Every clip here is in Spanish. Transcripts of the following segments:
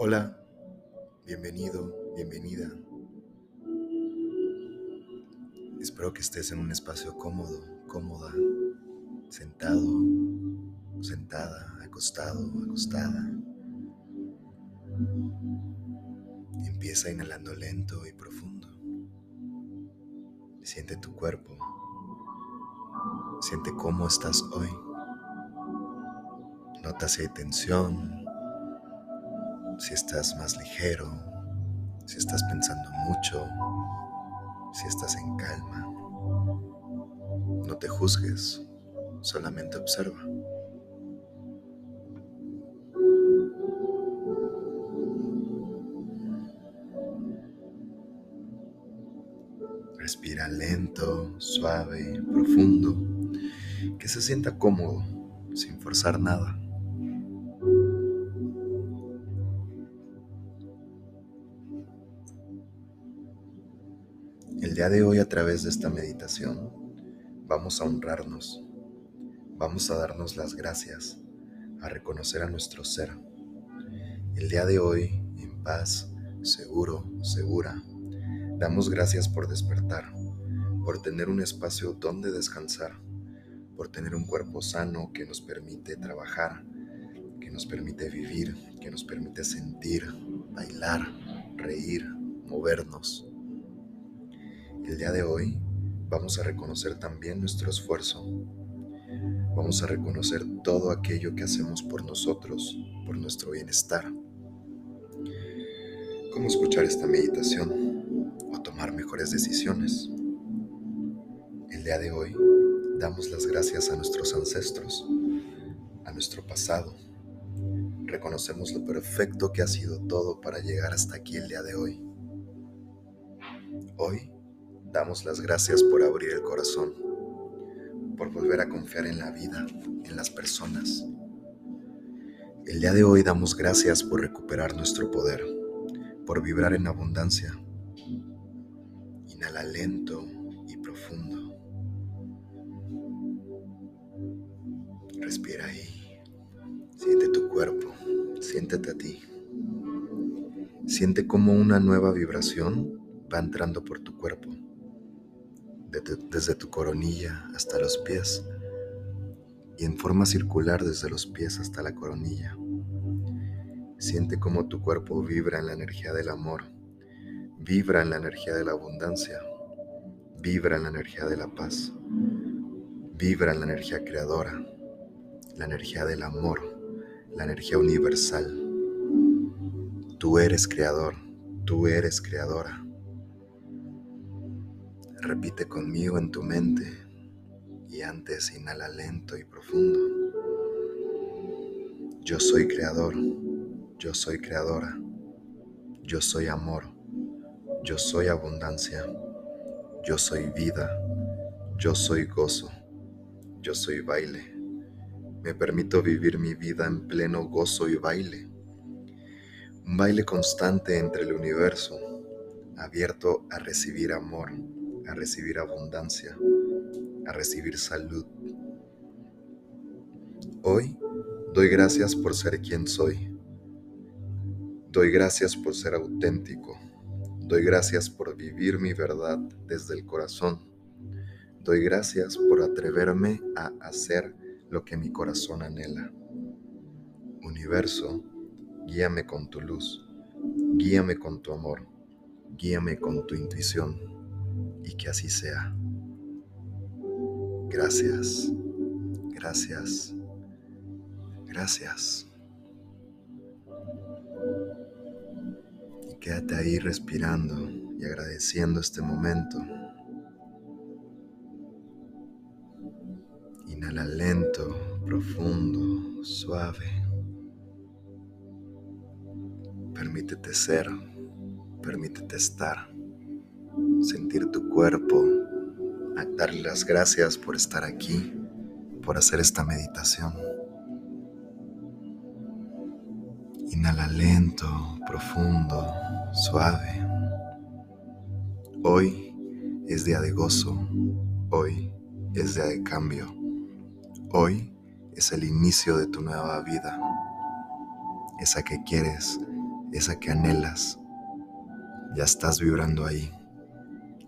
Hola, bienvenido, bienvenida. Espero que estés en un espacio cómodo, cómoda, sentado, sentada, acostado, acostada. Empieza inhalando lento y profundo. Siente tu cuerpo. Siente cómo estás hoy. Nota si hay tensión, si estás más ligero, si estás pensando mucho, si estás en calma. No te juzgues, solamente observa. Respira lento, suave, profundo, que se sienta cómodo, sin forzar nada. El día de hoy a través de esta meditación vamos a honrarnos, vamos a darnos las gracias, a reconocer a nuestro ser. El día de hoy, en paz, seguro, segura, damos gracias por despertar, por tener un espacio donde descansar, por tener un cuerpo sano que nos permite trabajar, que nos permite vivir, que nos permite sentir, bailar, reír, movernos el día de hoy vamos a reconocer también nuestro esfuerzo. Vamos a reconocer todo aquello que hacemos por nosotros, por nuestro bienestar. ¿Cómo escuchar esta meditación o tomar mejores decisiones? El día de hoy damos las gracias a nuestros ancestros, a nuestro pasado. Reconocemos lo perfecto que ha sido todo para llegar hasta aquí el día de hoy. Hoy Damos las gracias por abrir el corazón, por volver a confiar en la vida, en las personas. El día de hoy damos gracias por recuperar nuestro poder, por vibrar en abundancia. Inhala lento y profundo. Respira ahí. Siente tu cuerpo, siéntete a ti. Siente como una nueva vibración va entrando por tu cuerpo desde tu coronilla hasta los pies y en forma circular desde los pies hasta la coronilla. Siente cómo tu cuerpo vibra en la energía del amor, vibra en la energía de la abundancia, vibra en la energía de la paz, vibra en la energía creadora, la energía del amor, la energía universal. Tú eres creador, tú eres creadora. Repite conmigo en tu mente y antes inhala lento y profundo. Yo soy creador, yo soy creadora, yo soy amor, yo soy abundancia, yo soy vida, yo soy gozo, yo soy baile. Me permito vivir mi vida en pleno gozo y baile. Un baile constante entre el universo, abierto a recibir amor a recibir abundancia, a recibir salud. Hoy doy gracias por ser quien soy. Doy gracias por ser auténtico. Doy gracias por vivir mi verdad desde el corazón. Doy gracias por atreverme a hacer lo que mi corazón anhela. Universo, guíame con tu luz, guíame con tu amor, guíame con tu intuición y que así sea. Gracias, gracias, gracias. Y quédate ahí respirando y agradeciendo este momento. Inhala lento, profundo, suave. Permítete ser, permítete estar sentir tu cuerpo, darle las gracias por estar aquí, por hacer esta meditación. Inhala lento, profundo, suave. Hoy es día de gozo, hoy es día de cambio, hoy es el inicio de tu nueva vida, esa que quieres, esa que anhelas. Ya estás vibrando ahí.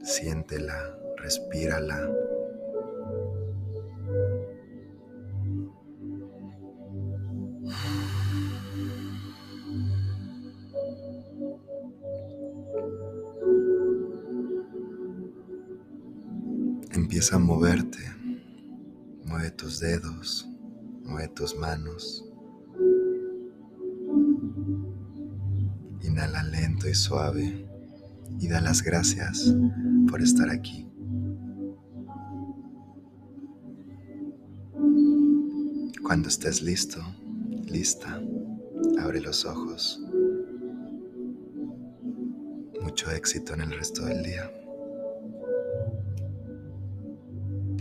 Siéntela, respírala. Empieza a moverte. Mueve tus dedos, mueve tus manos. Inhala lento y suave y da las gracias por estar aquí. Cuando estés listo, lista, abre los ojos. Mucho éxito en el resto del día.